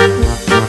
Música